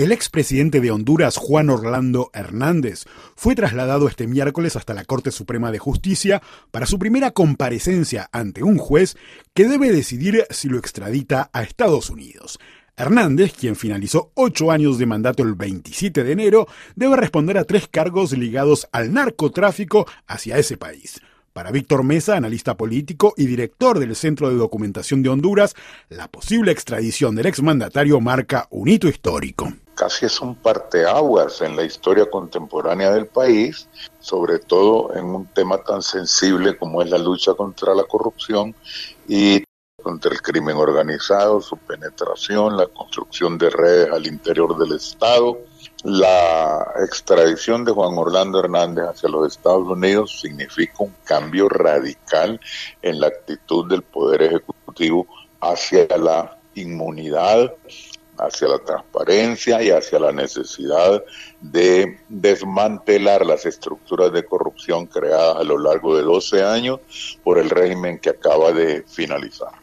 El expresidente de Honduras, Juan Orlando Hernández, fue trasladado este miércoles hasta la Corte Suprema de Justicia para su primera comparecencia ante un juez que debe decidir si lo extradita a Estados Unidos. Hernández, quien finalizó ocho años de mandato el 27 de enero, debe responder a tres cargos ligados al narcotráfico hacia ese país. Para Víctor Mesa, analista político y director del Centro de Documentación de Honduras, la posible extradición del exmandatario marca un hito histórico. Casi es un parteaguas en la historia contemporánea del país, sobre todo en un tema tan sensible como es la lucha contra la corrupción y contra el crimen organizado, su penetración, la construcción de redes al interior del Estado. La extradición de Juan Orlando Hernández hacia los Estados Unidos significa un cambio radical en la actitud del Poder Ejecutivo hacia la inmunidad hacia la transparencia y hacia la necesidad de desmantelar las estructuras de corrupción creadas a lo largo de 12 años por el régimen que acaba de finalizar.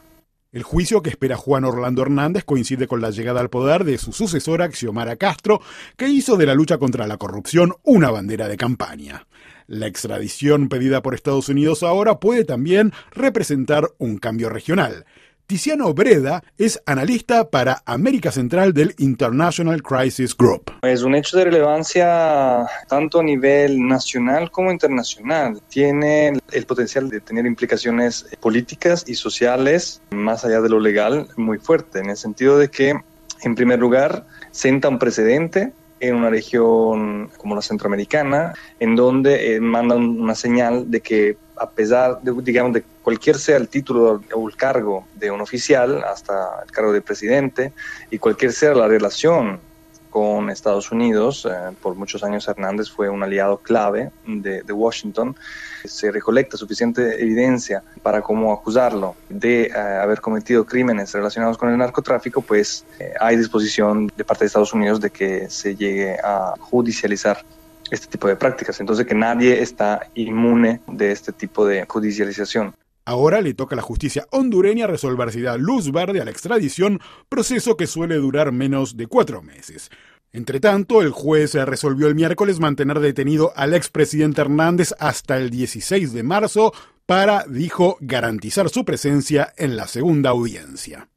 El juicio que espera Juan Orlando Hernández coincide con la llegada al poder de su sucesora Xiomara Castro, que hizo de la lucha contra la corrupción una bandera de campaña. La extradición pedida por Estados Unidos ahora puede también representar un cambio regional. Tiziano Breda es analista para América Central del International Crisis Group. Es un hecho de relevancia tanto a nivel nacional como internacional. Tiene el potencial de tener implicaciones políticas y sociales más allá de lo legal muy fuerte, en el sentido de que, en primer lugar, senta un precedente en una región como la centroamericana, en donde eh, una señal de que a pesar de, digamos, de cualquier sea el título o el cargo de un oficial, hasta el cargo de presidente, y cualquier sea la relación con Estados Unidos. Eh, por muchos años Hernández fue un aliado clave de, Washington. Se recolecta suficiente evidencia para como acusarlo de eh, haber cometido crímenes relacionados con el narcotráfico, pues eh, hay disposición de parte de Estados Unidos de que se llegue a judicializar este tipo de prácticas. Entonces que nadie está inmune de este tipo de judicialización. Ahora le toca a la justicia hondureña resolver si da luz verde a la extradición, proceso que suele durar menos de cuatro meses. Entre tanto, el juez resolvió el miércoles mantener detenido al expresidente Hernández hasta el 16 de marzo para, dijo, garantizar su presencia en la segunda audiencia.